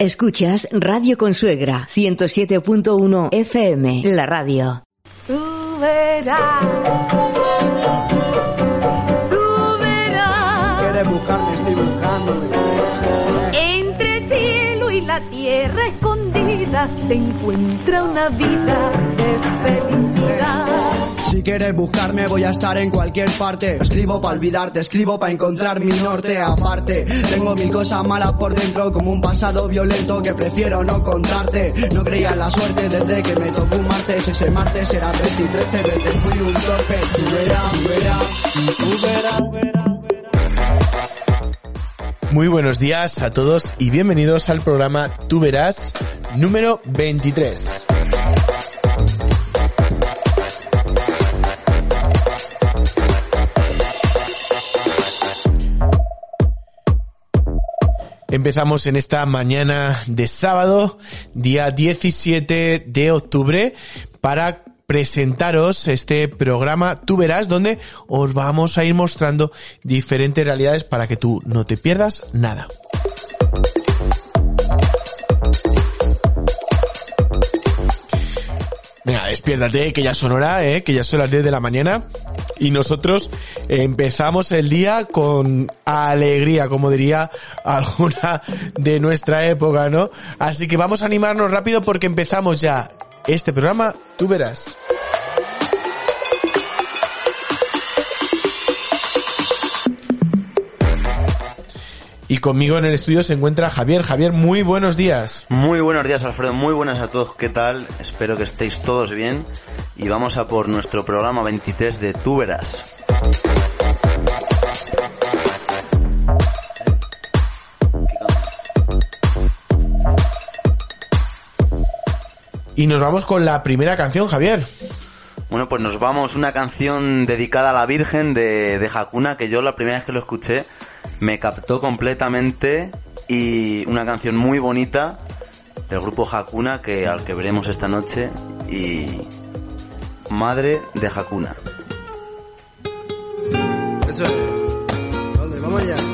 Escuchas Radio Consuegra 107.1 FM, la radio. Tú verás. Tú verás. Quieres buscarme, estoy buscándome. Entre cielo y la tierra escondida se una vida de felicidad. Si quieres buscarme voy a estar en cualquier parte. Escribo para olvidarte, escribo para encontrar mi norte. Aparte Tengo mil cosas malas por dentro como un pasado violento que prefiero no contarte. No creía en la suerte desde que me tocó un martes. Ese martes era 13 y 13 veces fui un verás, tú verás, tú verás Muy buenos días a todos y bienvenidos al programa Tú Verás número 23. Empezamos en esta mañana de sábado, día 17 de octubre, para presentaros este programa Tú verás donde os vamos a ir mostrando diferentes realidades para que tú no te pierdas nada. Venga, despiértate, que ya son hora, ¿eh? que ya son las 10 de la mañana. Y nosotros empezamos el día con alegría, como diría alguna de nuestra época, ¿no? Así que vamos a animarnos rápido porque empezamos ya este programa, tú verás. Y conmigo en el estudio se encuentra Javier. Javier, muy buenos días. Muy buenos días, Alfredo. Muy buenas a todos. ¿Qué tal? Espero que estéis todos bien. Y vamos a por nuestro programa 23 de Tú Verás. Y nos vamos con la primera canción, Javier. Bueno, pues nos vamos. Una canción dedicada a la Virgen de, de Hakuna, que yo la primera vez que lo escuché me captó completamente. Y una canción muy bonita del grupo Hakuna, que, al que veremos esta noche. Y Madre de Hakuna. Eso es. Vale, vamos allá.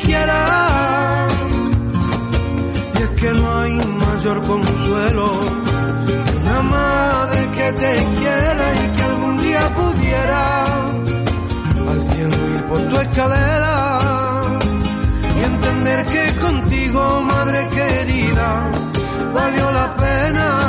y es que no hay mayor consuelo que una madre que te quiera y que algún día pudiera al cielo ir por tu escalera y entender que contigo, madre querida, valió la pena.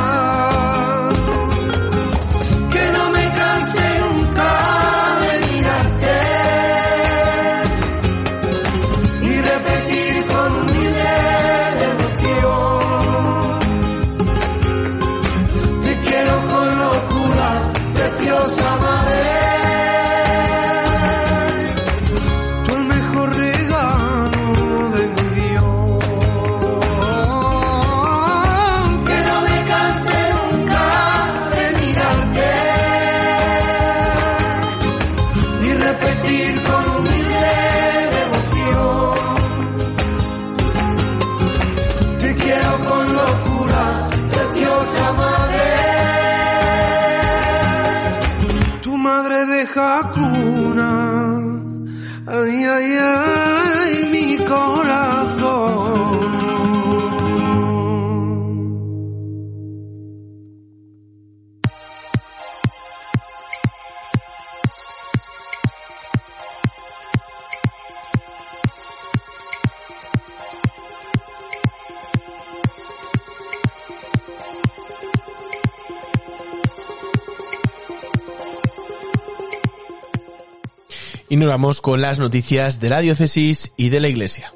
Y nos vamos con las noticias de la diócesis y de la iglesia.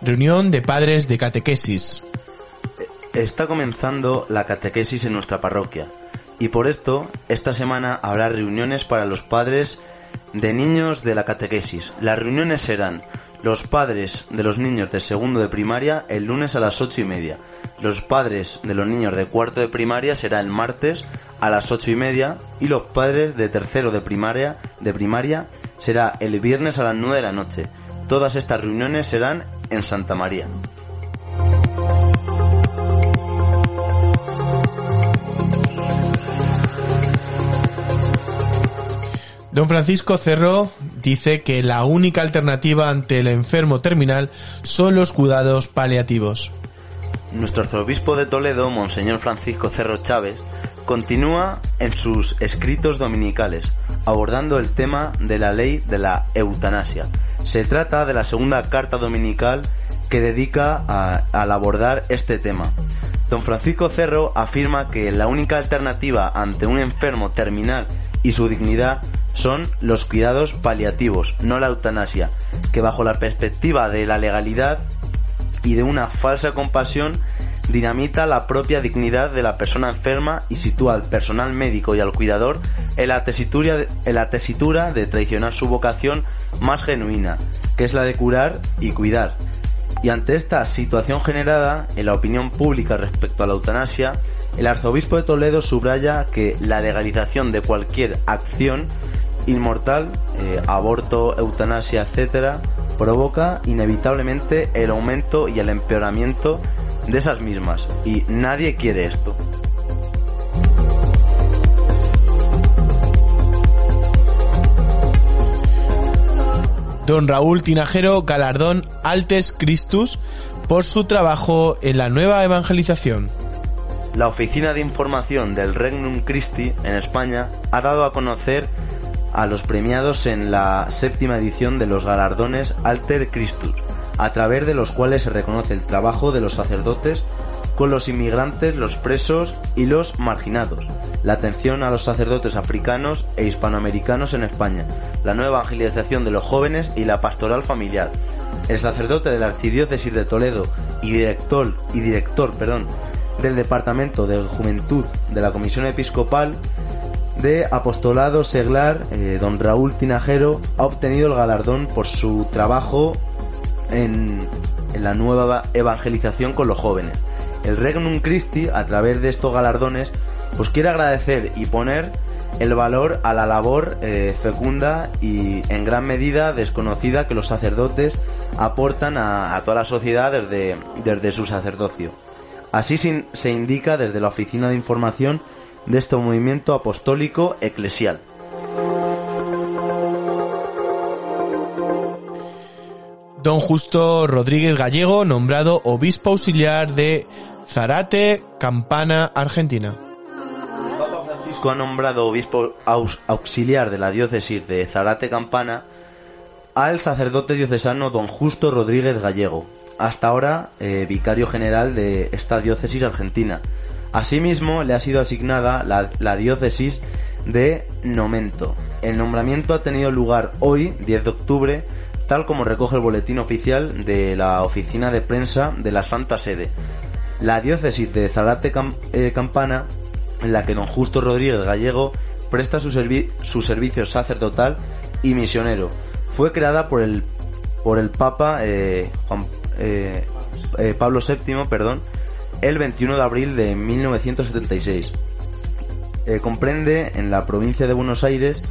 Reunión de padres de catequesis. Está comenzando la catequesis en nuestra parroquia y por esto esta semana habrá reuniones para los padres de niños de la catequesis. Las reuniones serán los padres de los niños de segundo de primaria el lunes a las ocho y media. Los padres de los niños de cuarto de primaria será el martes a las ocho y media y los padres de tercero de primaria de primaria será el viernes a las nueve de la noche. Todas estas reuniones serán en Santa María. Don Francisco Cerro dice que la única alternativa ante el enfermo terminal son los cuidados paliativos. Nuestro arzobispo de Toledo, Monseñor Francisco Cerro Chávez, continúa en sus escritos dominicales abordando el tema de la ley de la eutanasia. Se trata de la segunda carta dominical que dedica a, al abordar este tema. Don Francisco Cerro afirma que la única alternativa ante un enfermo terminal y su dignidad son los cuidados paliativos, no la eutanasia, que bajo la perspectiva de la legalidad y de una falsa compasión dinamita la propia dignidad de la persona enferma y sitúa al personal médico y al cuidador en la tesitura de, en la tesitura de traicionar su vocación más genuina, que es la de curar y cuidar. Y ante esta situación generada en la opinión pública respecto a la eutanasia, el arzobispo de Toledo subraya que la legalización de cualquier acción inmortal, eh, aborto, eutanasia, etcétera, provoca inevitablemente el aumento y el empeoramiento de esas mismas y nadie quiere esto. Don Raúl Tinajero Galardón Altes Christus por su trabajo en la nueva evangelización. La Oficina de Información del Regnum Christi en España ha dado a conocer a los premiados en la séptima edición de los galardones Alter Christus, a través de los cuales se reconoce el trabajo de los sacerdotes con los inmigrantes, los presos y los marginados, la atención a los sacerdotes africanos e hispanoamericanos en España, la nueva evangelización de los jóvenes y la pastoral familiar. El sacerdote de la Archidiócesis de Toledo y director, y director perdón, del Departamento de Juventud de la Comisión Episcopal de Apostolado Seglar, eh, don Raúl Tinajero, ha obtenido el galardón por su trabajo en, en la nueva evangelización con los jóvenes. El Regnum Christi, a través de estos galardones, pues quiere agradecer y poner el valor a la labor eh, fecunda y en gran medida desconocida que los sacerdotes aportan a, toda la sociedad desde, desde su sacerdocio. Así se indica desde la Oficina de Información de este movimiento apostólico eclesial. Don Justo Rodríguez Gallego, nombrado obispo auxiliar de Zarate, Campana, Argentina. El Papa Francisco ha nombrado obispo auxiliar de la diócesis de Zarate Campana al sacerdote diocesano don Justo Rodríguez Gallego, hasta ahora eh, vicario general de esta diócesis argentina. Asimismo, le ha sido asignada la, diócesis de Nomento. El nombramiento ha tenido lugar hoy, 10 de octubre, tal como recoge el boletín oficial de la oficina de prensa de la Santa Sede. La diócesis de Zarate eh, Campana, en la que don Justo Rodríguez Gallego presta su, servi- su servicio sacerdotal y misionero, fue creada por el, por el Papa eh, Juan- eh, Pablo VII, perdón, el 21 de abril de 1976. Eh, comprende en la provincia de Buenos Aires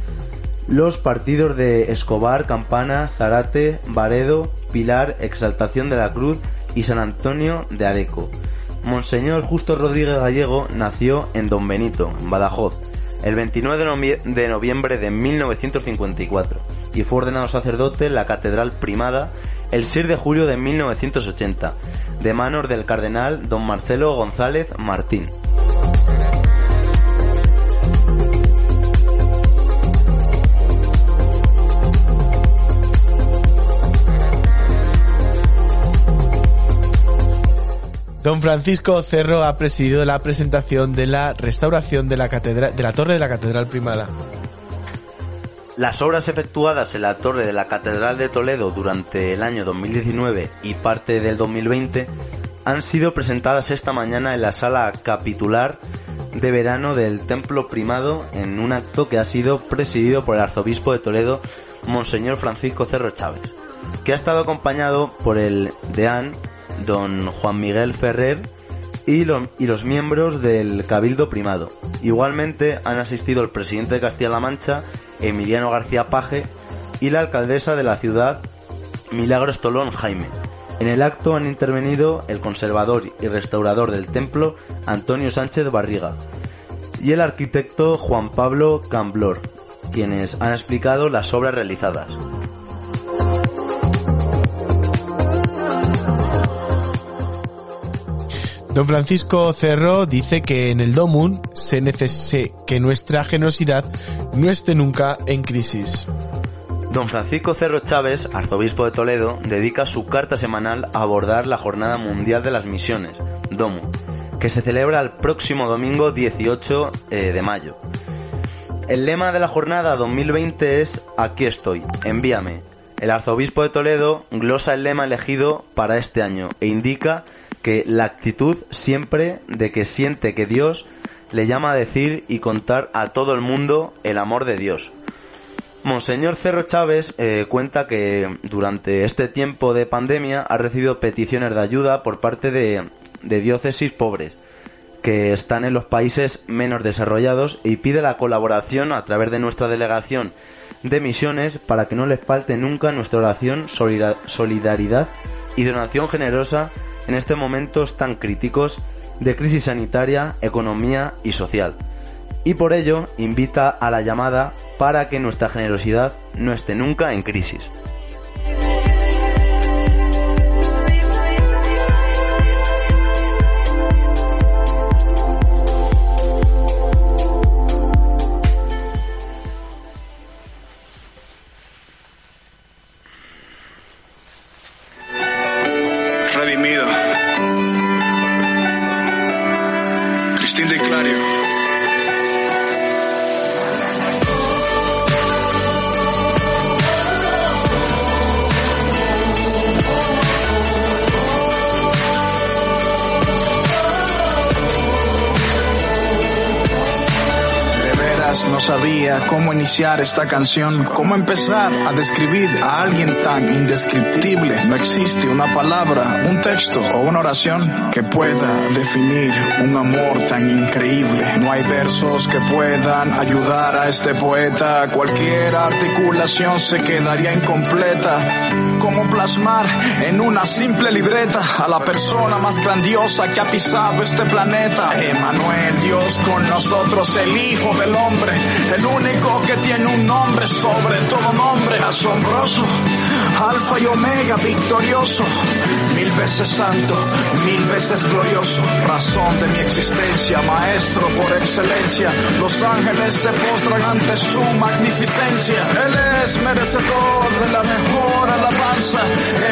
los partidos de Escobar, Campana, Zarate, Baredo, Pilar, Exaltación de la Cruz y San Antonio de Areco. Monseñor Justo Rodríguez Gallego nació en Don Benito, en Badajoz, el 29 de, novie- de noviembre de 1954 y fue ordenado sacerdote en la Catedral Primada el 6 de julio de 1980, de manos del cardenal don Marcelo González Martín. Don Francisco Cerro ha presidido la presentación de la restauración de la de la torre de la Catedral Primada. Las obras efectuadas en la torre de la Catedral de Toledo durante el año 2019 y parte del 2020 han sido presentadas esta mañana en la sala capitular de verano del Templo Primado en un acto que ha sido presidido por el arzobispo de Toledo, Monseñor Francisco Cerro Chávez, que ha estado acompañado por el deán, don Juan Miguel Ferrer, y, y los miembros del Cabildo Primado. Igualmente han asistido el presidente de Castilla-La Mancha, Emiliano García Paje, y la alcaldesa de la ciudad, Milagros Tolón Jaime. En el acto han intervenido el conservador y restaurador del templo, Antonio Sánchez Barriga, y el arquitecto Juan Pablo Camblor, quienes han explicado las obras realizadas. Don Francisco Cerro dice que en el Domun se que nuestra generosidad no esté nunca en crisis. Don Francisco Cerro Chávez, arzobispo de Toledo, dedica su carta semanal a abordar la Jornada Mundial de las Misiones, DOMU, que se celebra el próximo domingo 18 eh, de mayo. El lema de la jornada 2020 es Aquí estoy, envíame. El arzobispo de Toledo glosa el lema elegido para este año e indica que la actitud siempre de que siente que Dios le llama a decir y contar a todo el mundo el amor de Dios. Monseñor Cerro Chávez eh, cuenta que durante este tiempo de pandemia ha recibido peticiones de ayuda por parte de, de diócesis pobres que están en los países menos desarrollados y pide la colaboración a través de nuestra delegación de misiones para que no les falte nunca nuestra oración, solida- solidaridad y donación generosa en estos momentos tan críticos de crisis sanitaria, economía y social y por ello invita a la llamada para que nuestra generosidad no esté nunca en crisis. No sabía cómo iniciar esta canción, cómo empezar a describir a alguien tan indescriptible. No existe una palabra, un texto o una oración que pueda definir un amor tan increíble. No hay versos que puedan ayudar a este poeta. Cualquier articulación se quedaría incompleta. Cómo plasmar en una simple libreta a la persona más grandiosa que ha pisado este planeta. Emanuel, Dios con nosotros, el Hijo del Hombre, el único que tiene un nombre sobre todo nombre, asombroso, alfa y omega, victorioso, mil veces santo, mil veces glorioso, razón de mi existencia, maestro por excelencia, los ángeles se postran ante su magnificencia, Él es merecedor de la mejor alabanza,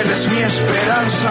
Él es mi esperanza.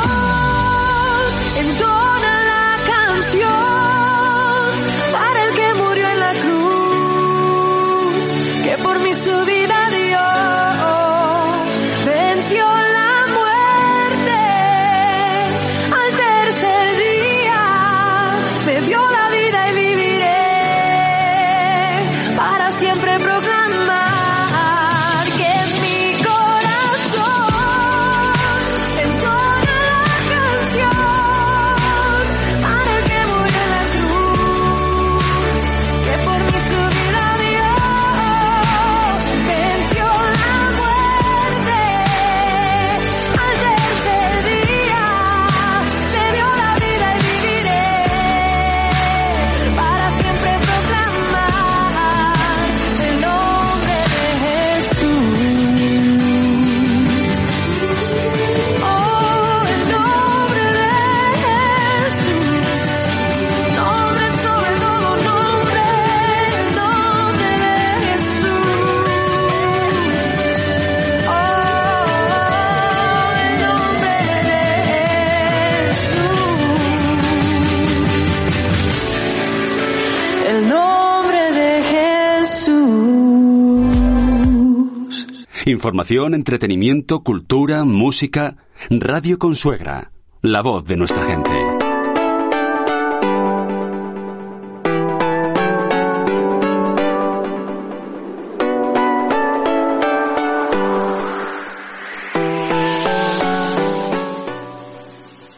Información, entretenimiento, cultura, música. Radio Consuegra. La voz de nuestra gente.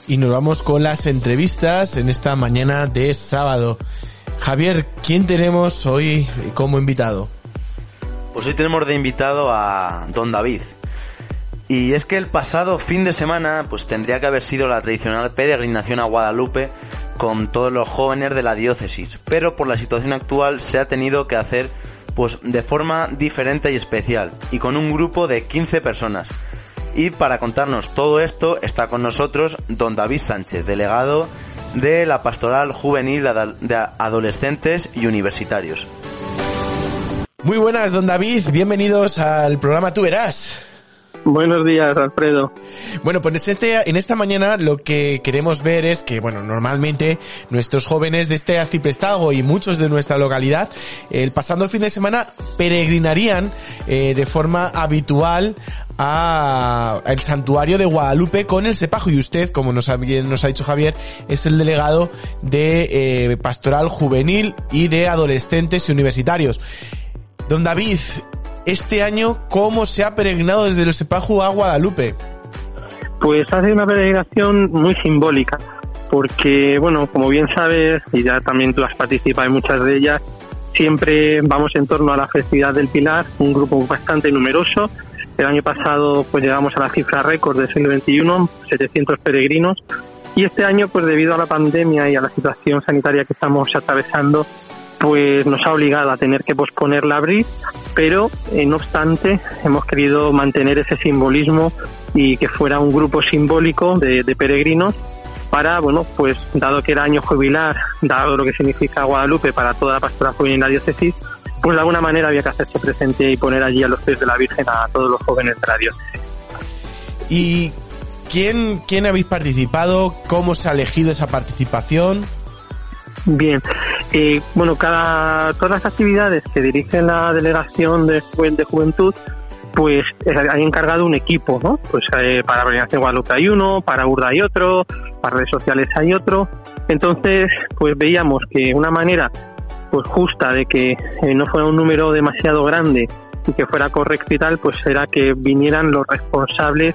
Y nos vamos con las entrevistas en esta mañana de sábado. Javier, ¿quién tenemos hoy como invitado? Pues hoy tenemos de invitado a Don David. Y es que el pasado fin de semana pues tendría que haber sido la tradicional peregrinación a Guadalupe con todos los jóvenes de la diócesis, pero por la situación actual se ha tenido que hacer pues de forma diferente y especial y con un grupo de 15 personas. Y para contarnos todo esto está con nosotros Don David Sánchez, delegado de la Pastoral Juvenil de Adolescentes y Universitarios. Muy buenas, don David, bienvenidos al programa Tú Verás. Buenos días, Alfredo. Bueno, pues este- en esta mañana lo que queremos ver es que, bueno, normalmente nuestros jóvenes de este arciprestado y muchos de nuestra localidad, el pasando fin de semana, peregrinarían eh, de forma habitual a el santuario de Guadalupe con el Sepajo y usted, como nos ha, nos ha dicho Javier, es el delegado de eh, Pastoral Juvenil y de Adolescentes y Universitarios. Don David, este año, ¿cómo se ha peregrinado desde el Sepajo a Guadalupe? Pues hace una peregrinación muy simbólica, porque, bueno, como bien sabes, y ya también tú has participado en muchas de ellas, siempre vamos en torno a la festividad del Pilar, un grupo bastante numeroso. El año pasado, pues llegamos a la cifra récord del siglo XXI, 700 peregrinos. Y este año, pues debido a la pandemia y a la situación sanitaria que estamos atravesando, pues nos ha obligado a tener que posponerla a abril, pero eh, no obstante hemos querido mantener ese simbolismo y que fuera un grupo simbólico de, peregrinos para, bueno, pues dado que era año jubilar, dado lo que significa Guadalupe para toda la pastora juvenil en la diócesis, pues de alguna manera había que hacerse presente y poner allí a los pies de la Virgen a todos los jóvenes de la diócesis. ¿Y quién, quién habéis participado? ¿Cómo se ha elegido esa participación? Bien, eh, bueno, cada, todas las actividades que dirige la delegación de, Juven- de juventud, pues eh, hay encargado un equipo, ¿no? Pues eh, para Peregrinación Guadalupe hay uno, para Urda hay otro, para redes sociales hay otro. Entonces, pues veíamos que una manera pues justa de que eh, no fuera un número demasiado grande y que fuera correcto y tal, pues era que vinieran los responsables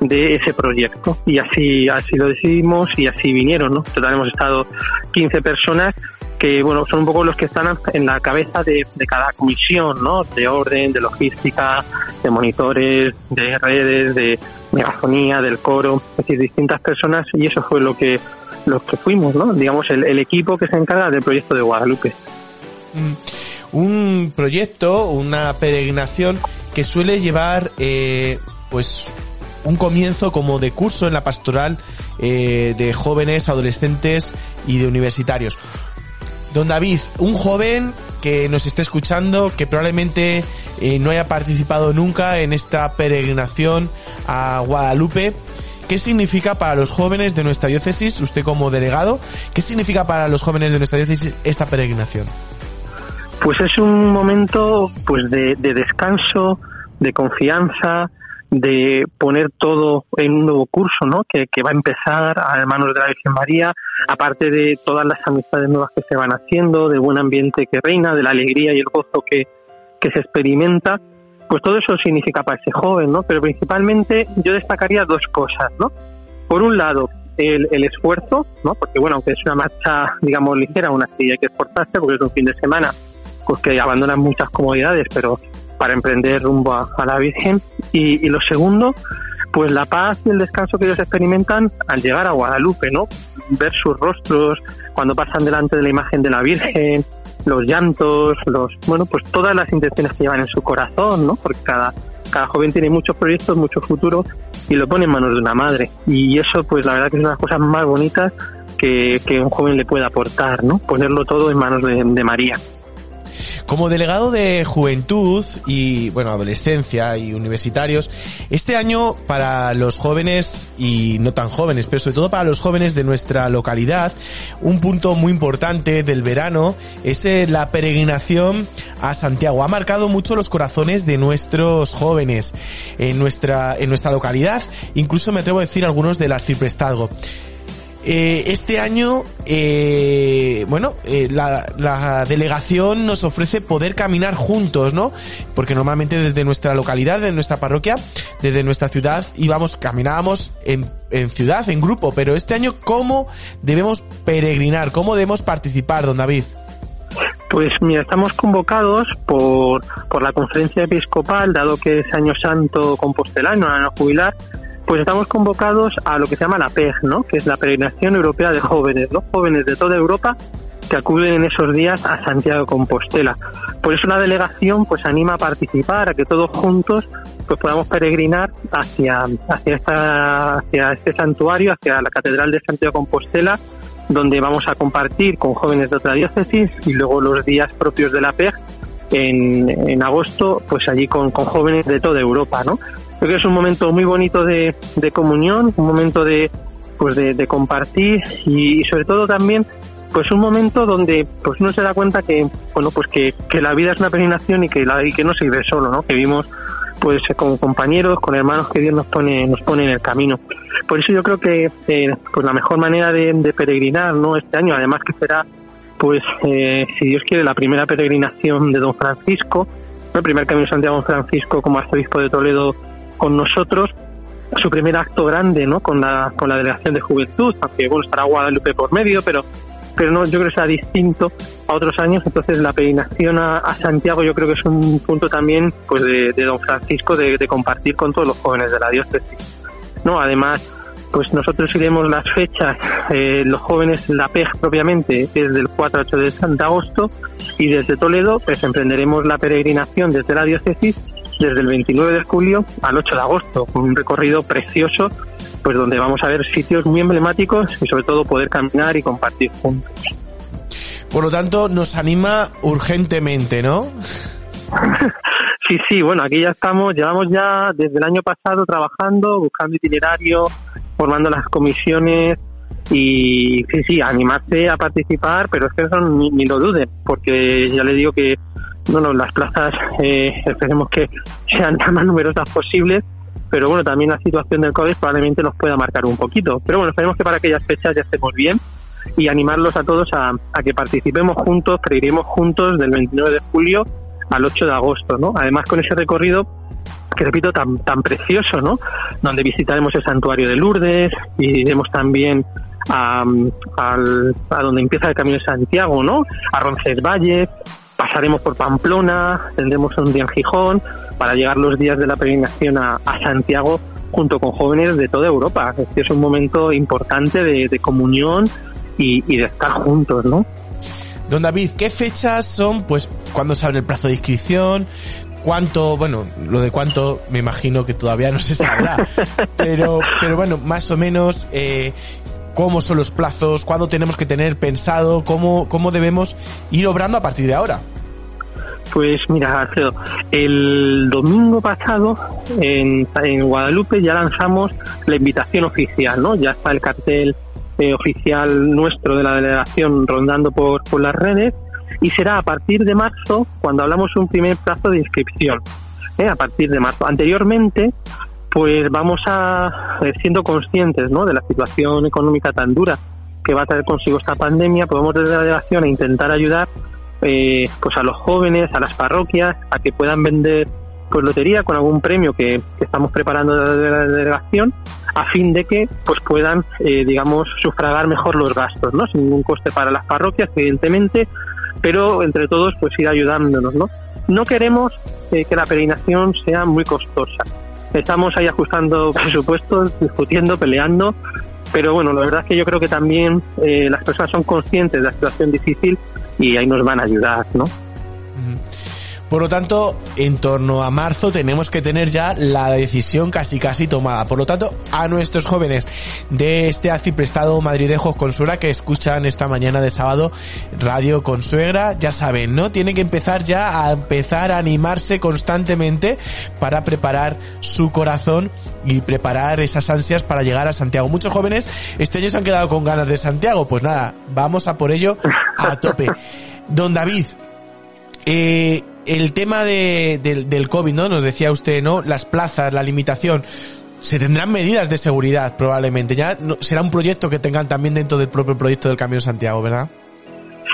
de ese proyecto. Y así, así lo decidimos y así vinieron, ¿no? Total, hemos estado 15 personas que, bueno, son un poco los que están en la cabeza de, de cada comisión, ¿no? De orden, de logística, de monitores, de redes, de megafonía, del coro, es decir, distintas personas y eso fue lo que, lo que fuimos, ¿no? Digamos, el, el equipo que se encarga del proyecto de Guadalupe. Mm. Un proyecto, una peregrinación que suele llevar, eh, pues, un comienzo como de curso en la pastoral eh, de jóvenes, adolescentes y de universitarios. Don David, un joven que nos esté escuchando, que probablemente eh, no haya participado nunca en esta peregrinación a Guadalupe, ¿qué significa para los jóvenes de nuestra diócesis, usted como delegado, qué significa para los jóvenes de nuestra diócesis esta peregrinación? Pues es un momento pues de, de descanso, de confianza, de poner todo en un nuevo curso, ¿no? Que, que, va a empezar a manos de la Virgen María, aparte de todas las amistades nuevas que se van haciendo, del buen ambiente que reina, de la alegría y el gozo que, que se experimenta, pues todo eso significa para ese joven, ¿no? Pero principalmente yo destacaría dos cosas, ¿no? Por un lado, el, el esfuerzo, ¿no? Porque bueno, aunque es una marcha, digamos, ligera, aún así hay que esforzarse porque es un fin de semana, pues que abandonan muchas comodidades, pero para emprender rumbo a, la Virgen. Y, y, lo segundo, pues la paz y el descanso que ellos experimentan al llegar a Guadalupe, ¿no? Ver sus rostros cuando pasan delante de la imagen de la Virgen, los llantos, los, bueno, pues todas las intenciones que llevan en su corazón, ¿no? Porque cada, cada joven tiene muchos proyectos, mucho futuro y lo pone en manos de una madre. Y eso, pues la verdad que es una de las cosas más bonitas que, que un joven le puede aportar, ¿no? Ponerlo todo en manos de, de María. Como delegado de juventud y, bueno, adolescencia y universitarios, este año para los jóvenes y no tan jóvenes, pero sobre todo para los jóvenes de nuestra localidad, un punto muy importante del verano es eh, la peregrinación a Santiago. Ha marcado mucho los corazones de nuestros jóvenes en nuestra, en nuestra localidad, incluso me atrevo a decir algunos del arciprestazgo. Eh, este año, eh, bueno, eh, la, delegación nos ofrece poder caminar juntos, ¿no? Porque normalmente desde nuestra localidad, de nuestra parroquia, desde nuestra ciudad, íbamos, caminábamos en, en ciudad, en grupo, pero este año, ¿cómo debemos peregrinar? ¿Cómo debemos participar, don David? Pues mira, estamos convocados por, por la conferencia episcopal, dado que es año santo compostelano, año jubilar, pues estamos convocados a lo que se llama la PEG, ¿no? que es la Peregrinación Europea de Jóvenes, ¿no? jóvenes de toda Europa que acuden en esos días a Santiago Compostela. Por eso la delegación pues anima a participar, a que todos juntos pues podamos peregrinar hacia, hacia, esta, hacia este santuario, hacia la Catedral de Santiago Compostela, donde vamos a compartir con jóvenes de otra diócesis y luego los días propios de la PEG en, en agosto, pues allí con, con jóvenes de toda Europa, ¿no? Creo que es un momento muy bonito de, de comunión, un momento de, pues de, compartir y, sobre todo también pues un momento donde pues uno se da cuenta que bueno pues que, que la vida es una peregrinación y que la y que no se vive solo no que vivimos pues con compañeros con hermanos que Dios nos pone nos pone en el camino. Por eso yo creo que eh, pues la mejor manera de, de, peregrinar no este año además que será pues eh, si Dios quiere la primera peregrinación de Don Francisco el primer camino de Santiago Francisco como arzobispo de Toledo con nosotros su primer acto grande, ¿no? Con la, con la delegación de juventud, aunque bueno, estará Guadalupe por medio, pero, pero no, yo creo que será distinto a otros años, entonces la peregrinación a, Santiago yo creo que es un punto también, pues de, don Francisco de, de, compartir con todos los jóvenes de la diócesis, ¿no? Además, pues nosotros iremos las fechas, eh, los jóvenes, la PEG propiamente es del 4 al 8 de, de agosto y desde Toledo pues emprenderemos la peregrinación desde la diócesis desde el 29 de julio al 8 de agosto, con un recorrido precioso, pues donde vamos a ver sitios muy emblemáticos y sobre todo poder caminar y compartir juntos. Por lo tanto, nos anima urgentemente, ¿no? sí, sí, bueno, aquí ya estamos, llevamos ya desde el año pasado trabajando, buscando itinerario, formando las comisiones y sí, sí, animarse a participar, pero es que eso ni, ni lo duden, porque ya le digo que bueno, las plazas eh, esperemos que sean las más numerosas posibles, pero bueno, también la situación del COVID probablemente nos pueda marcar un poquito. Pero bueno, esperemos que para aquellas fechas ya estemos bien y animarlos a todos a, a que participemos juntos, creiremos juntos del 29 de julio al 8 de agosto, ¿no? Además con ese recorrido que repito tan tan precioso, ¿no? Donde visitaremos el santuario de Lourdes y iremos también a, al, a donde empieza el Camino de Santiago, ¿no? A Roncesvalles, pasaremos por Pamplona, tendremos un día en Gijón, para llegar los días de la peregrinación a, a Santiago junto con jóvenes de toda Europa. Este es un momento importante de, de comunión y, y, de estar juntos, ¿no? Don David, ¿qué fechas son, pues, cuándo se abre el plazo de inscripción? ¿Cuánto, bueno, lo de cuánto me imagino que todavía no se sabrá, pero, pero bueno, más o menos, eh, cómo son los plazos, cuándo tenemos que tener pensado, cómo, cómo debemos ir obrando a partir de ahora. Pues mira, Alfredo, el domingo pasado en, en Guadalupe ya lanzamos la invitación oficial, ¿no? Ya está el cartel eh, oficial nuestro de la delegación rondando por, por las redes y será a partir de marzo cuando hablamos un primer plazo de inscripción. ¿eh? A partir de marzo. Anteriormente, pues vamos a siendo conscientes ¿no? de la situación económica tan dura que va a traer consigo esta pandemia, podemos desde la delegación intentar ayudar eh, pues a los jóvenes, a las parroquias, a que puedan vender pues lotería con algún premio que, que estamos preparando desde la delegación a fin de que pues puedan eh, digamos sufragar mejor los gastos no sin ningún coste para las parroquias evidentemente pero entre todos pues ir ayudándonos no no queremos eh, que la peregrinación sea muy costosa estamos ahí ajustando presupuestos discutiendo peleando pero bueno la verdad es que yo creo que también eh, las personas son conscientes de la situación difícil y ahí nos van a ayudar no Por lo tanto, en torno a marzo tenemos que tener ya la decisión casi casi tomada. Por lo tanto, a nuestros jóvenes de este arciprestado madridejos Consuegra que escuchan esta mañana de sábado Radio Consuegra, ya saben, ¿no? Tienen que empezar ya a empezar a animarse constantemente para preparar su corazón y preparar esas ansias para llegar a Santiago. Muchos jóvenes este año se han quedado con ganas de Santiago. Pues nada, vamos a por ello a tope. Don David, eh, el tema de, del, COVID, ¿no? Nos decía usted, ¿no? Las plazas, la limitación. Se tendrán medidas de seguridad probablemente. Ya no- será un proyecto que tengan también dentro del propio proyecto del Camino de Santiago, ¿verdad?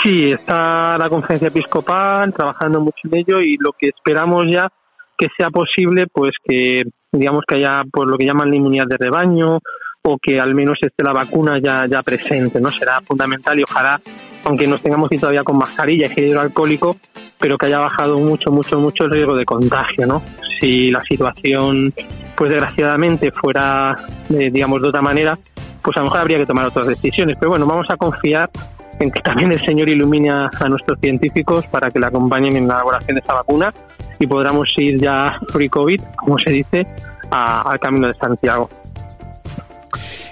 Sí, está la conferencia episcopal trabajando mucho en ello y lo que esperamos ya que sea posible, pues que digamos que haya pues lo que llaman la inmunidad de rebaño o que al menos esté la vacuna ya presente, no será fundamental y ojalá, aunque nos tengamos que todavía con mascarilla y hidroalcohólico, pero que haya bajado mucho, mucho, mucho el riesgo de contagio, ¿no? Si la situación, pues desgraciadamente fuera, eh, digamos, de otra manera, pues a lo mejor habría que tomar otras decisiones. Pero bueno, vamos a confiar en que también el Señor ilumine a, nuestros científicos para que le acompañen en la elaboración de esta vacuna y podamos ir ya free COVID, como se dice, al camino de Santiago.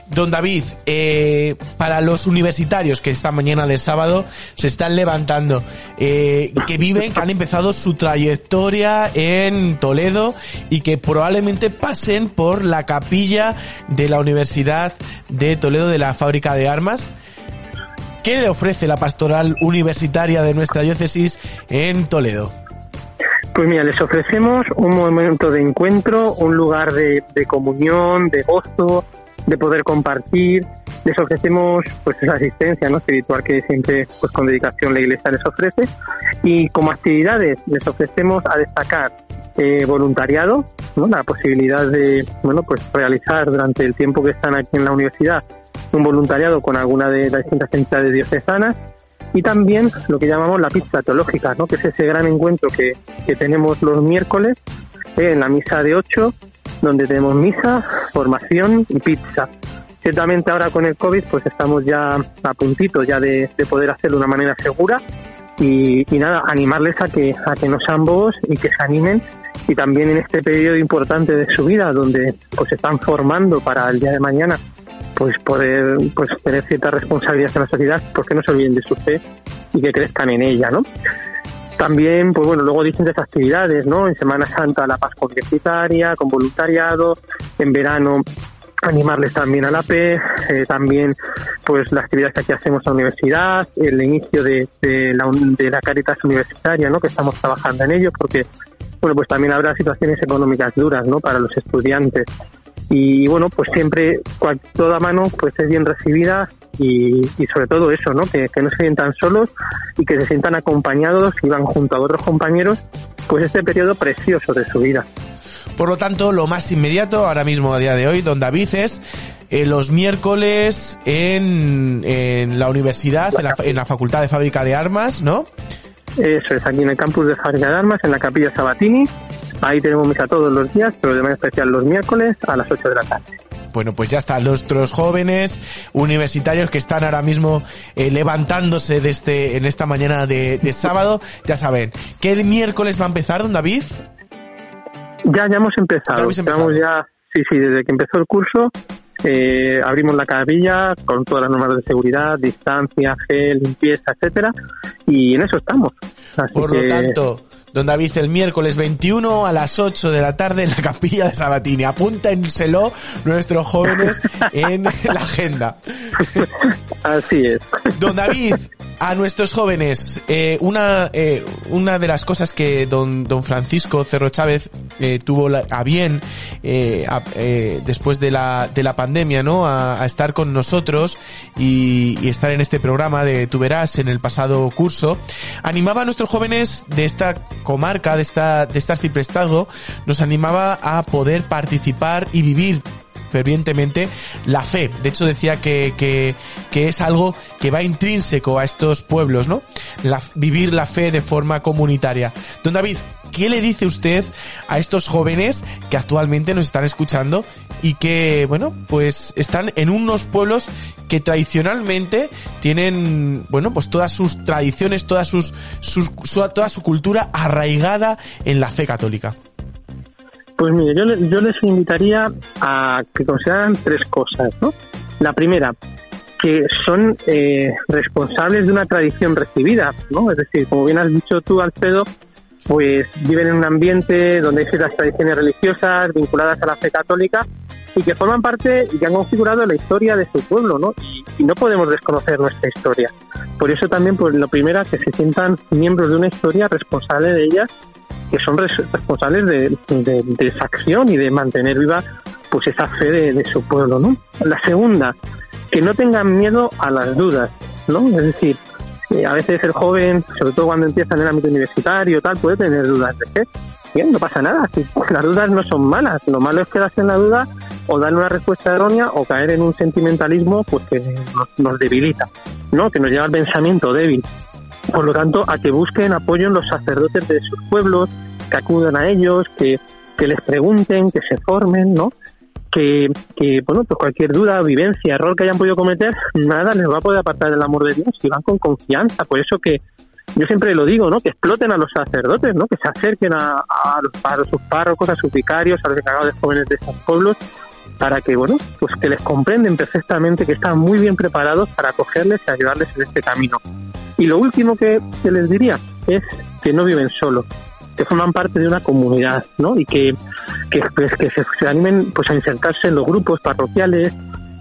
Don David, eh, para los universitarios que esta mañana de sábado se están levantando, eh, que viven, que han empezado su trayectoria en Toledo y que probablemente pasen por la capilla de la Universidad de Toledo de la fábrica de armas, ¿qué le ofrece la pastoral universitaria de nuestra diócesis en Toledo? Pues mira, les ofrecemos un momento de encuentro, un lugar de, de comunión, de gozo, de poder compartir. Les ofrecemos pues esa asistencia ¿no? espiritual que siempre pues con dedicación la Iglesia les ofrece. Y como actividades les ofrecemos a destacar eh, voluntariado, ¿no? la posibilidad de bueno pues realizar durante el tiempo que están aquí en la universidad un voluntariado con alguna de las distintas entidades diocesanas y también lo que llamamos la pizza teológica, ¿no? que es ese gran encuentro que, que tenemos los miércoles eh, en la misa de 8, donde tenemos misa, formación y pizza. Ciertamente ahora con el COVID pues estamos ya a puntito ya de, de poder hacerlo de una manera segura y, nada, animarles a que, a que no sean bobos y que se animen y también en este periodo importante de su vida donde pues están formando para el día de mañana pues poder pues tener cierta responsabilidad en la sociedad, pues que no se olviden de su fe y que crezcan en ella, ¿no? También, pues bueno, luego distintas actividades, ¿no? En Semana Santa la Pascua Universitaria, con voluntariado, en verano animarles también a la P, eh, también pues las actividades que aquí hacemos en la universidad, el inicio de, de la, de la Caritas Universitaria, ¿no? Que estamos trabajando en ello porque, bueno, pues también habrá situaciones económicas duras, ¿no? Para los estudiantes y bueno pues siempre toda mano pues es bien recibida y, sobre todo eso no que, no se sientan solos y que se sientan acompañados y van junto a otros compañeros pues este periodo precioso de su vida Por lo tanto, lo más inmediato ahora mismo a día de hoy, don David, eh, los miércoles en, en la universidad, en la, en la Facultad de Fábrica de Armas, ¿no? Eso es aquí en el campus de Fábrica de Armas en la capilla Sabatini ahí tenemos misa todos los días pero de manera especial los miércoles a las 8 de la tarde Bueno, pues ya está, nuestros jóvenes universitarios que están ahora mismo eh, levantándose de este, en esta mañana de, de sábado, ya saben, ¿qué miércoles va a empezar, don David? Ya, ya hemos empezado. Ya empezado. Ya, sí, sí, desde que empezó el curso, eh, abrimos la cabilla con todas las normas de seguridad, distancia, gel, limpieza, etcétera, y en eso estamos. Así Por que, lo tanto, don David, el miércoles 21 a las 8 de la tarde en la capilla de Sabatini. Apúntenselo nuestros jóvenes en la agenda. así es. Don David, a nuestros jóvenes, eh, una, eh, una de las cosas que don, don Francisco Cerro Chávez eh, tuvo la- a bien eh, a- después de la, de la pandemia, ¿no? A, a estar con nosotros y, y estar en este programa de Tu Verás en el pasado curso, animaba a nuestros jóvenes de esta comarca, de esta, de este arciprestado, nos animaba a poder participar y vivir fervientemente la fe. De hecho decía que, que, es algo que va intrínseco a estos pueblos, ¿no? La- vivir la fe de forma comunitaria. Don David, ¿qué le dice usted a estos jóvenes que actualmente nos están escuchando y que, bueno, pues están en unos pueblos que tradicionalmente tienen, bueno, pues todas sus tradiciones, todas sus, sus, su- toda su cultura arraigada en la fe católica? Pues mire, yo, yo les invitaría a que consideraran tres cosas, ¿no? La primera, que son eh, responsables de una tradición recibida, ¿no? Es decir, como bien has dicho tú, Alfredo, pues viven en un ambiente donde hay ciertas tradiciones religiosas vinculadas a la fe católica y que forman parte y que han configurado la historia de su pueblo, ¿no? Y, y no podemos desconocer nuestra historia. Por eso también, pues lo primero, que se sientan miembros de una historia responsable de ella que son res- responsables de, de- esa acción y de mantener viva pues esa fe de, su pueblo, ¿no? La segunda, que no tengan miedo a las dudas, ¿no? Es decir, eh, a veces el joven, sobre todo cuando empieza en el ámbito universitario, tal, puede tener dudas de fe. Bien, no pasa nada, las dudas no son malas, lo malo es quedarse en la duda o darle una respuesta errónea o caer en un sentimentalismo pues que nos, nos debilita, ¿no? Que nos lleva al pensamiento débil. Por lo tanto, a que busquen apoyo en los sacerdotes de sus pueblos, que acudan a ellos, que, que les pregunten, que se formen, ¿no? Que, que, bueno, pues cualquier duda, vivencia, error que hayan podido cometer, nada les va a poder apartar del amor de Dios y van con confianza. Por eso que yo siempre lo digo, ¿no? Que exploten a los sacerdotes, ¿no? Que se acerquen a, a, a sus párrocos, a sus vicarios, a los encargados de jóvenes de estos pueblos, para que, bueno, pues que les comprenden perfectamente, que están muy bien preparados para acogerles y ayudarles en este camino. Y lo último que, que les diría es que no viven solos, que forman parte de una comunidad, ¿no? Y que, que, pues, se, se animen pues a insertarse en los grupos parroquiales,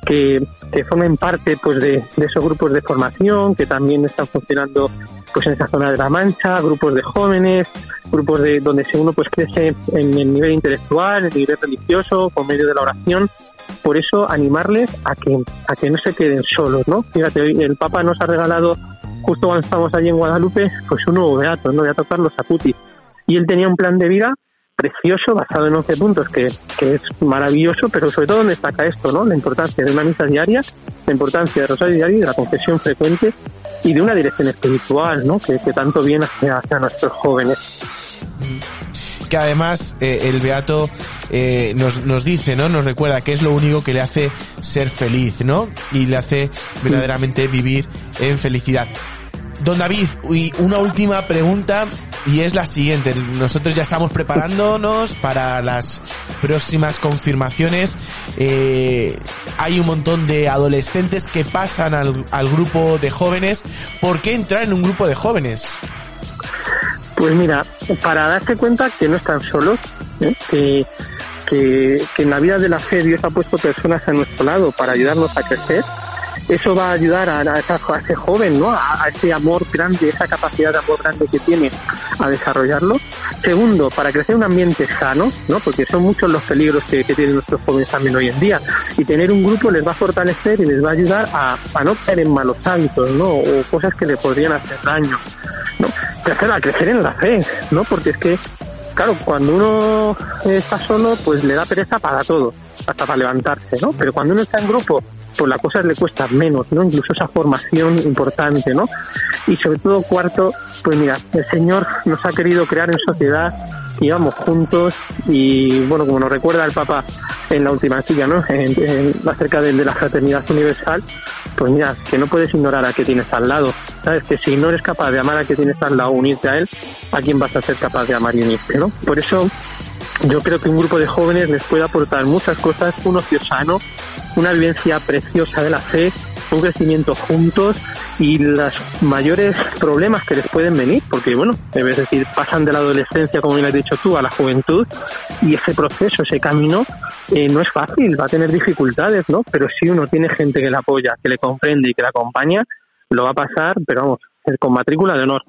que, formen parte pues de, esos grupos de formación que también están funcionando pues en esa zona de la Mancha, grupos de jóvenes, grupos de donde uno pues crece en el nivel intelectual, en el nivel religioso, por medio de la oración. Por eso animarles a que a que no se queden solos, ¿no? Fíjate, hoy el Papa nos ha regalado justo cuando estamos allí en Guadalupe, pues un nuevo beato, ¿no? Beato Carlos Acutis. Y él tenía un plan de vida precioso, basado en 11 puntos, que, que es maravilloso, pero sobre todo destaca esto, ¿no? La importancia de una misa diaria, la importancia de rosario diario y de la confesión frecuente y de una dirección espiritual, ¿no? Que, que tanto bien hace hacia nuestros jóvenes. que además eh, el Beato eh, nos, nos dice, ¿no? Nos recuerda que es lo único que le hace ser feliz, ¿no? Y le hace verdaderamente vivir en felicidad. Don David, una última pregunta y es la siguiente. Nosotros ya estamos preparándonos para las próximas confirmaciones. Eh, hay un montón de adolescentes que pasan al, al grupo de jóvenes. ¿Por qué entrar en un grupo de jóvenes? Pues mira, para darse cuenta que no están solos, ¿eh? que, que, que en la vida de la fe Dios ha puesto personas a nuestro lado para ayudarnos a crecer, eso va a ayudar a, esa- ese joven, ¿no? A, ese amor grande, esa capacidad de amor grande que tiene a desarrollarlo. Segundo, para crecer un ambiente sano, ¿no? Porque son muchos los peligros que, que tienen nuestros jóvenes también hoy en día. Y tener un grupo les va a fortalecer y les va a ayudar a, no caer en malos hábitos, ¿no? O cosas que le podrían hacer daño. ¿no? Crecer, a crecer en la fe, ¿no? Porque es que, claro, cuando uno está solo, pues le da pereza para todo, hasta para levantarse, ¿no? Pero cuando uno está en grupo, pues la cosa le cuesta menos, ¿no? Incluso esa formación importante, ¿no? Y sobre todo, cuarto, pues mira, el Señor nos ha querido crear en sociedad, íbamos juntos y, bueno, como nos recuerda el Papa en la última silla, ¿no? En- acerca del de la fraternidad universal, pues mira, que no puedes ignorar a que tienes al lado. Sabes que si no eres capaz de amar a que tienes al lado, unirte a él, ¿a quién vas a ser capaz de amar y unirte, no? Por eso yo creo que un grupo de jóvenes les puede aportar muchas cosas, un ocio sano, una vivencia preciosa de la fe, un crecimiento juntos y los mayores problemas que les pueden venir, porque bueno, es decir, pasan de la adolescencia, como bien has dicho tú, a la juventud y ese proceso, ese camino, eh, no es fácil, va a tener dificultades, ¿no? Pero si uno tiene gente que le apoya, que le comprende y que le acompaña, lo va a pasar, pero vamos, con matrícula de honor.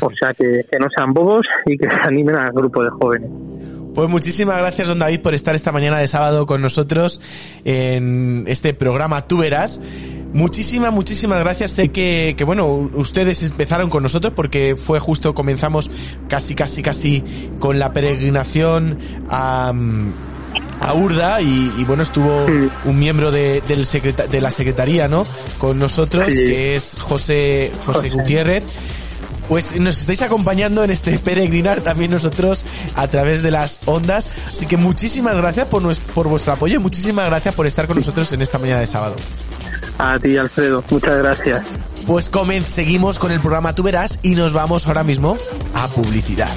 O sea, que, que no sean bobos y que se animen al grupo de jóvenes. Pues muchísimas gracias, don David, por estar esta mañana de sábado con nosotros en este programa Tú Verás. Muchísimas, muchísimas gracias. Sé que, que, bueno, ustedes empezaron con nosotros porque fue justo, comenzamos casi, casi, casi con la peregrinación a, a Urda y, y, bueno, estuvo un miembro de, del secreta- de la secretaría, ¿no? Con nosotros, que es José, José José. Gutiérrez. Pues nos estáis acompañando en este peregrinar también nosotros a través de las ondas. Así que muchísimas gracias por, nues- por vuestro apoyo y muchísimas gracias por estar con nosotros en esta mañana de sábado. A ti, Alfredo, muchas gracias. Pues comen, seguimos con el programa Tú Verás y nos vamos ahora mismo a publicidad.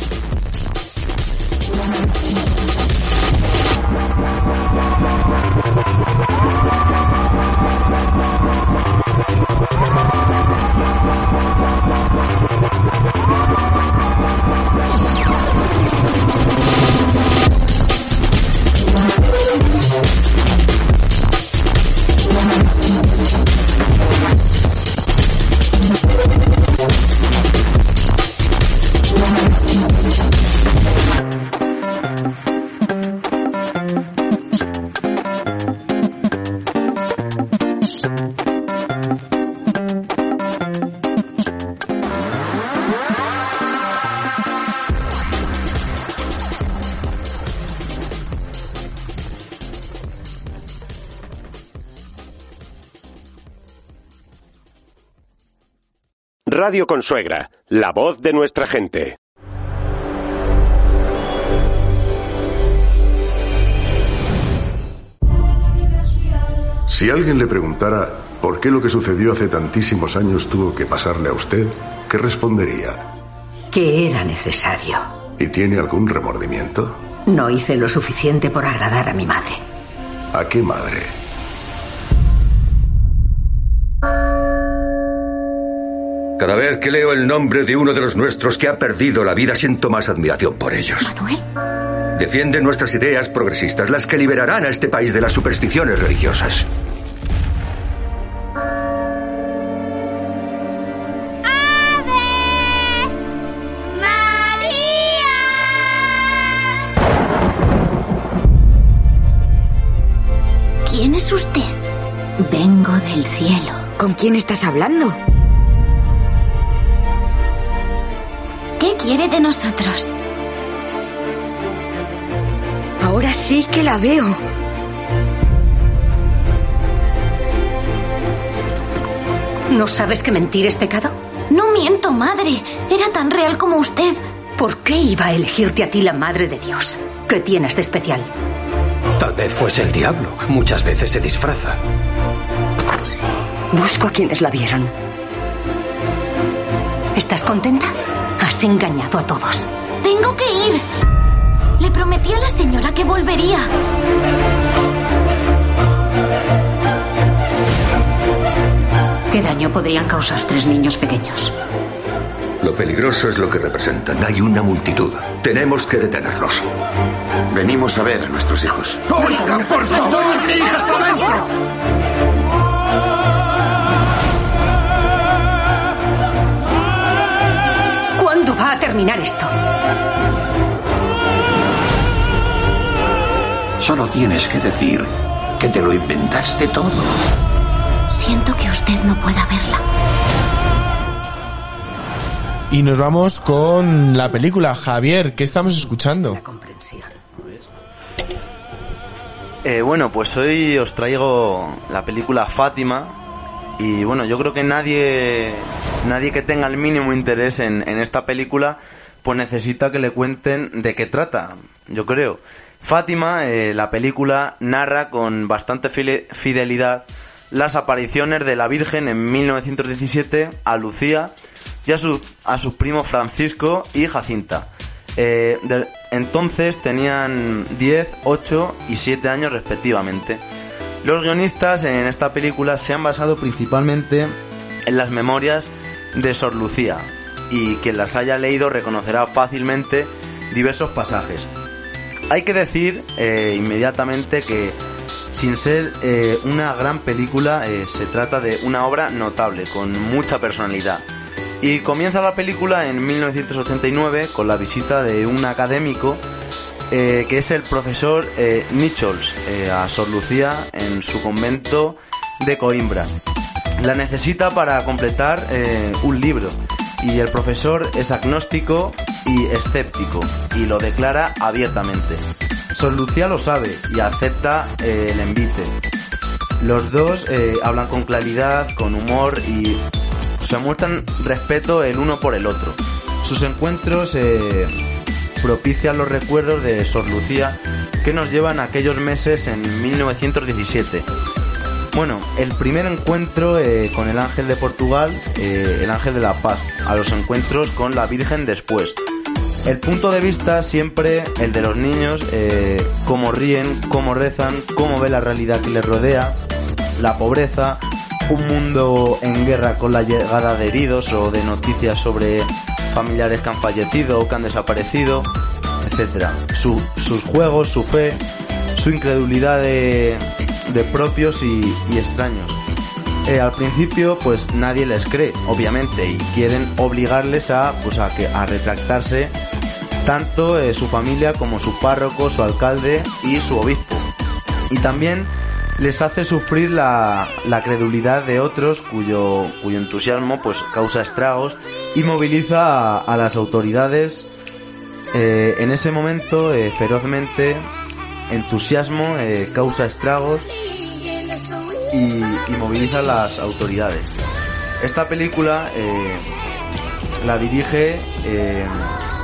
Radio Consuegra, la voz de nuestra gente. Si alguien le preguntara por qué lo que sucedió hace tantísimos años tuvo que pasarle a usted, ¿qué respondería? que era necesario. ¿Y tiene algún remordimiento? No hice lo suficiente por agradar a mi madre. ¿A qué madre? Cada vez que leo el nombre de uno de los nuestros que ha perdido la vida, siento más admiración por ellos. Defienden nuestras ideas progresistas, las que liberarán a este país de las supersticiones religiosas. ¿Quién es usted? Vengo del cielo. ¿Con quién estás hablando? ¿Qué quiere de nosotros? Ahora sí que la veo. ¿No sabes que mentir es pecado? No miento, madre. Era tan real como usted. ¿Por qué iba a elegirte a ti la madre de Dios? ¿Qué tienes de especial? Tal vez fuese el diablo. Muchas veces se disfraza. Busco a quienes la vieron. ¿Estás contenta? Has engañado a todos. Tengo que ir. Le prometí a la señora que volvería. ¿Qué daño podrían causar tres niños pequeños? Lo peligroso es lo que representan. Hay una multitud. Tenemos que detenerlos. Venimos a ver a nuestros hijos. ¡Oiga, por favor! ¡Mi hija está dentro! Terminar esto? Solo tienes que decir que te lo inventaste todo. Siento que usted no pueda verla. Y nos vamos con la película. Javier, ¿qué estamos escuchando? Eh, bueno, pues hoy os traigo la película Fátima. Y bueno, yo creo que nadie, nadie que tenga el mínimo interés en, en esta película, pues necesita que le cuenten de qué trata. Yo creo. Fátima, eh, la película, narra con bastante fidelidad las apariciones de la Virgen en 1917 a Lucía y a, su- a sus primos Francisco y Jacinta. Eh, entonces tenían 10, 8 y 7 años respectivamente. Los guionistas en esta película se han basado principalmente en las memorias de Sor Lucía y quien las haya leído reconocerá fácilmente diversos pasajes. Hay que decir eh, inmediatamente que sin ser eh, una gran película eh, se trata de una obra notable con mucha personalidad. Y comienza la película en 1989 con la visita de un académico eh, que es el profesor eh, Nichols eh, a Sor Lucía en su convento de Coimbra. La necesita para completar eh, un libro y el profesor es agnóstico y escéptico y lo declara abiertamente. Sor Lucía lo sabe y acepta el envite. Los dos hablan con claridad, con humor y se muestran respeto el uno por el otro. Sus encuentros propician los recuerdos de Sor Lucía que nos llevan a aquellos meses en 1917. Bueno, el primer encuentro eh, con el ángel de Portugal, eh, el ángel de la paz, a los encuentros con la Virgen después. El punto de vista siempre el de los niños, eh, cómo ríen, cómo rezan, cómo ve la realidad que les rodea, la pobreza, un mundo en guerra con la llegada de heridos o de noticias sobre familiares que han fallecido o que han desaparecido, etcétera. Su- sus juegos, su fe, su incredulidad de, de propios y, y extraños. Eh, al principio, pues nadie les cree, obviamente, y quieren obligarles a, pues a que a retractarse tanto eh, su familia como su párroco, su alcalde y su obispo. Y también les hace sufrir la, la credulidad de otros cuyo, cuyo entusiasmo pues causa estragos y moviliza a, las autoridades eh, en ese momento eh, ferozmente entusiasmo eh, causa estragos y, y moviliza a las autoridades. Esta película la dirige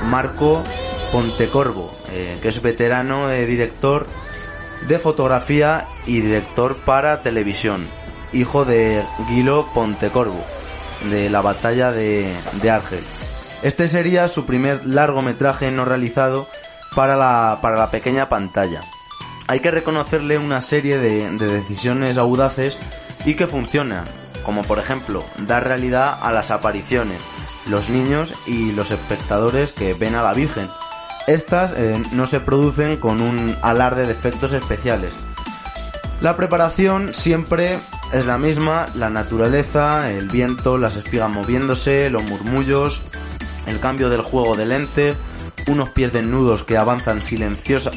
Marco Pontecorvo, que es veterano director de fotografía y director para televisión, hijo de Guilo Pontecorvo, de la batalla de, de Argel. Este sería su primer largometraje no realizado para la, para la pequeña pantalla. Hay que reconocerle una serie de, de decisiones audaces y que funcionan, como por ejemplo dar realidad a las apariciones, los niños y los espectadores que ven a la Virgen. Estas eh, no se producen con un alarde de efectos especiales. La preparación siempre es la misma, la naturaleza, el viento, las espigas moviéndose, los murmullos, el cambio del juego de lente, unos pies desnudos que avanzan silenciosa,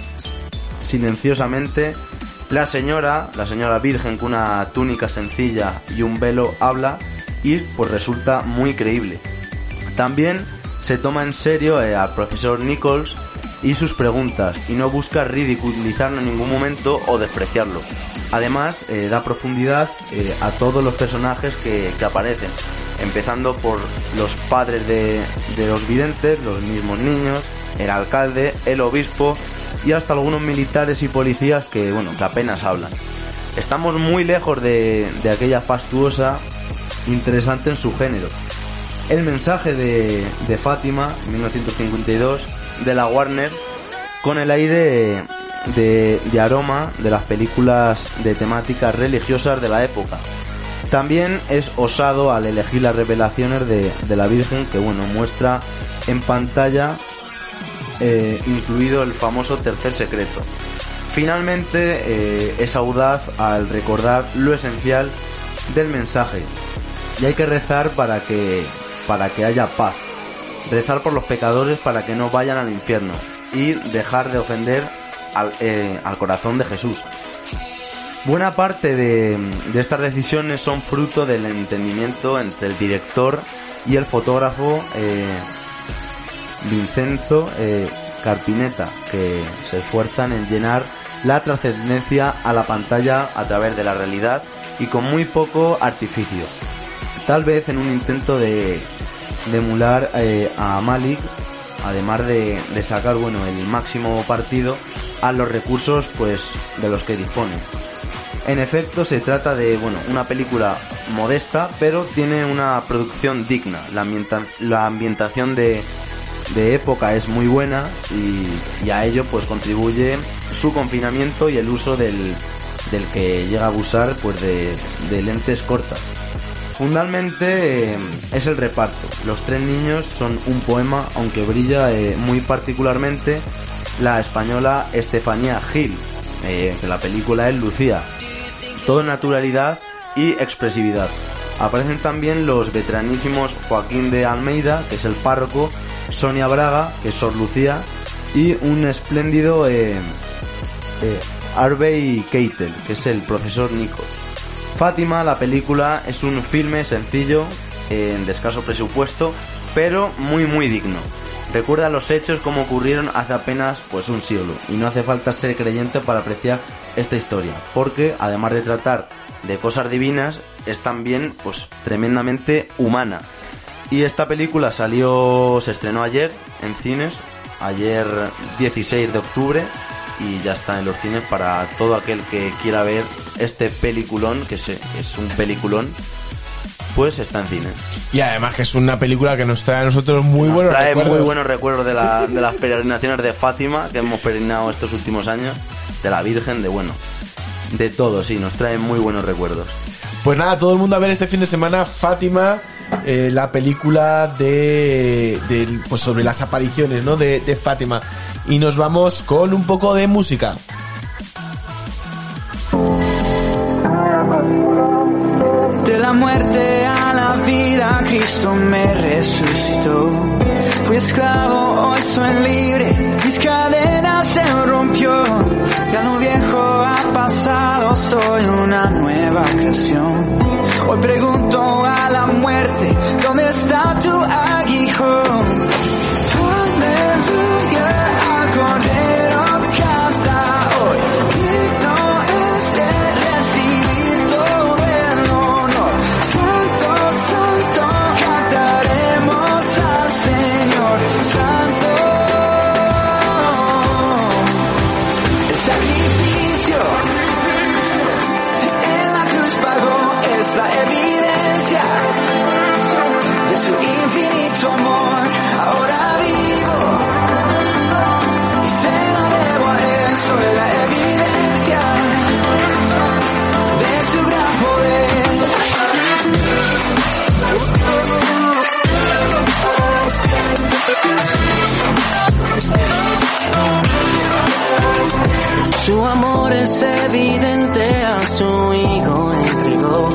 silenciosamente, la señora, la señora virgen con una túnica sencilla y un velo habla y pues resulta muy creíble. También se toma en serio eh, al profesor Nichols y sus preguntas y no busca ridiculizarlo en ningún momento o despreciarlo. Además, eh, da profundidad eh, a todos los personajes que, que aparecen, empezando por los padres de, de los videntes, los mismos niños, el alcalde, el obispo y hasta algunos militares y policías que, bueno, que apenas hablan. Estamos muy lejos de, de aquella fastuosa, interesante en su género. El mensaje de, de Fátima, 1952, de la Warner, con el aire de, aroma de las películas de temáticas religiosas de la época. También es osado al elegir las revelaciones de, de la Virgen que bueno muestra en pantalla eh, incluido el famoso tercer secreto. Finalmente eh, es audaz al recordar lo esencial del mensaje y hay que rezar para que para que haya paz. Rezar por los pecadores para que no vayan al infierno y dejar de ofender al, eh, al corazón de Jesús. Buena parte de, estas decisiones son fruto del entendimiento entre el director y el fotógrafo eh, Vincenzo eh, Carpineta, que se esfuerzan en llenar la trascendencia a la pantalla a través de la realidad y con muy poco artificio. Tal vez en un intento de, de emular eh, a Malik, además de, de sacar bueno el máximo partido a los recursos pues de los que dispone. En efecto, se trata de bueno, una película modesta, pero tiene una producción digna. La, ambienta- la ambientación de, época es muy buena y, a ello pues contribuye su confinamiento y el uso del, que llega a abusar pues de, de lentes cortas. Fundamentalmente eh, es el reparto. Los tres niños son un poema, aunque brilla eh, muy particularmente la española Estefanía Gil, eh, que la película es Lucía. Todo naturalidad y expresividad. Aparecen también los veteranísimos Joaquín de Almeida, que es el párroco, Sonia Braga, que es Sor Lucía, y un espléndido eh, eh, Harvey Keitel, que es el profesor Nico. Fátima, la película, es un filme sencillo, en de escaso presupuesto, pero muy muy digno. Recuerda los hechos como ocurrieron hace apenas pues un siglo y no hace falta ser creyente para apreciar esta historia, porque además de tratar de cosas divinas, es también pues tremendamente humana. Y esta película salió, se estrenó ayer en cines, ayer 16 de octubre y ya está en los cines para todo aquel que quiera ver este peliculón, que es un peliculón, pues está en cines. Y además que es una película que nos trae a nosotros muy Nos buenos trae recuerdos. muy buenos recuerdos de, la- de las peregrinaciones de Fátima que hemos peregrinado estos últimos años, de la Virgen, de bueno, de todo, sí, nos trae muy buenos recuerdos. Pues nada, todo el mundo a ver este fin de semana Fátima, eh, la película de, de- pues sobre las apariciones, ¿no? De, de Fátima. Y nos vamos con un poco de música. De la muerte Cristo me resucitó. Fui esclavo, hoy soy libre, mis cadenas se rompió. Ya lo viejo ha pasado, soy una nueva creación. Hoy pregunto a la muerte, ¿dónde está tu aguijón? Es evidente, a su Hijo entregó.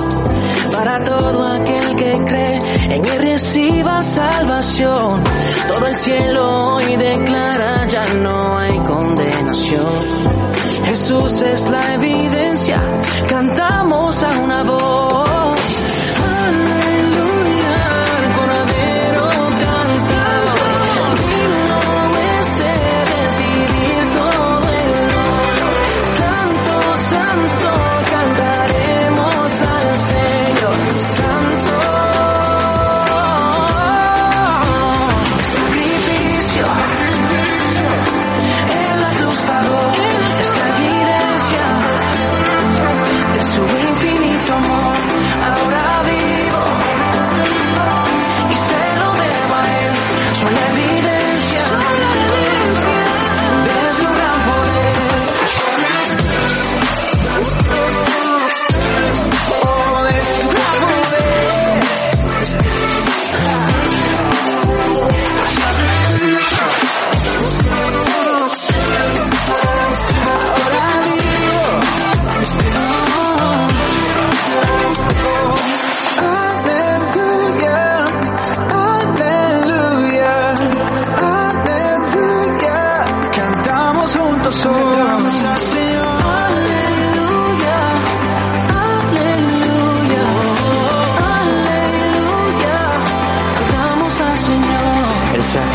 Para todo aquel que cree en él reciba salvación. Todo el cielo hoy declara ya no hay condenación. Jesús es la evidencia, cantamos a una voz.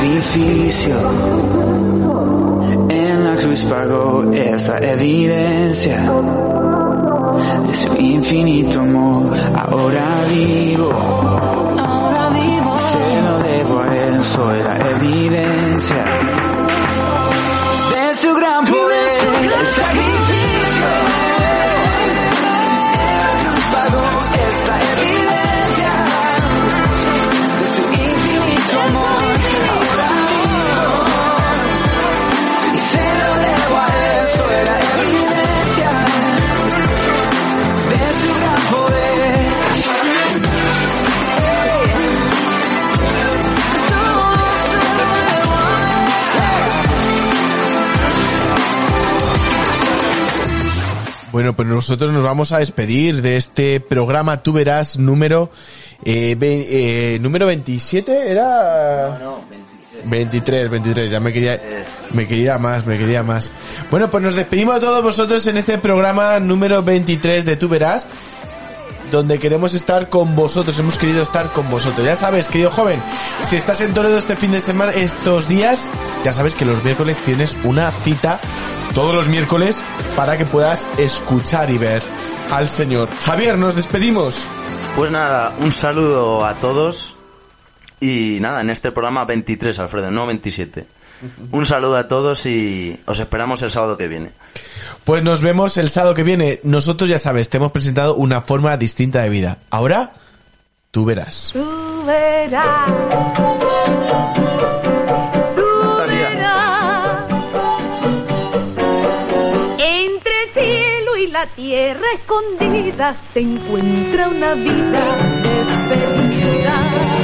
Sacrificio en la cruz pagó esa evidencia de su infinito amor. Ahora vivo, ahora vivo, se lo debo a él, soy la evidencia de su gran poder. Bueno, pues nosotros nos vamos a despedir de este programa Tú Verás número, eh, ve- eh, número 27, ¿era? 23, 23, ya me quería, me quería más, me quería más. Bueno, pues nos despedimos de todos vosotros en este programa número 23 de Tú Verás, donde queremos estar con vosotros, hemos querido estar con vosotros. Ya sabes, querido joven, si estás en Toledo este fin de semana, estos días, ya sabes que los miércoles tienes una cita, todos los miércoles, para que puedas escuchar y ver al Señor. Javier, nos despedimos. Pues nada, un saludo a todos. Y nada, en este programa 23, Alfredo, no 27. Un saludo a todos y os esperamos el sábado que viene. Pues nos vemos el sábado que viene. Nosotros ya sabes, te hemos presentado una forma distinta de vida. Ahora, tú verás. Tú verás. Tierra escondida se encuentra una vida de.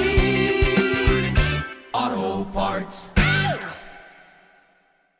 Parts.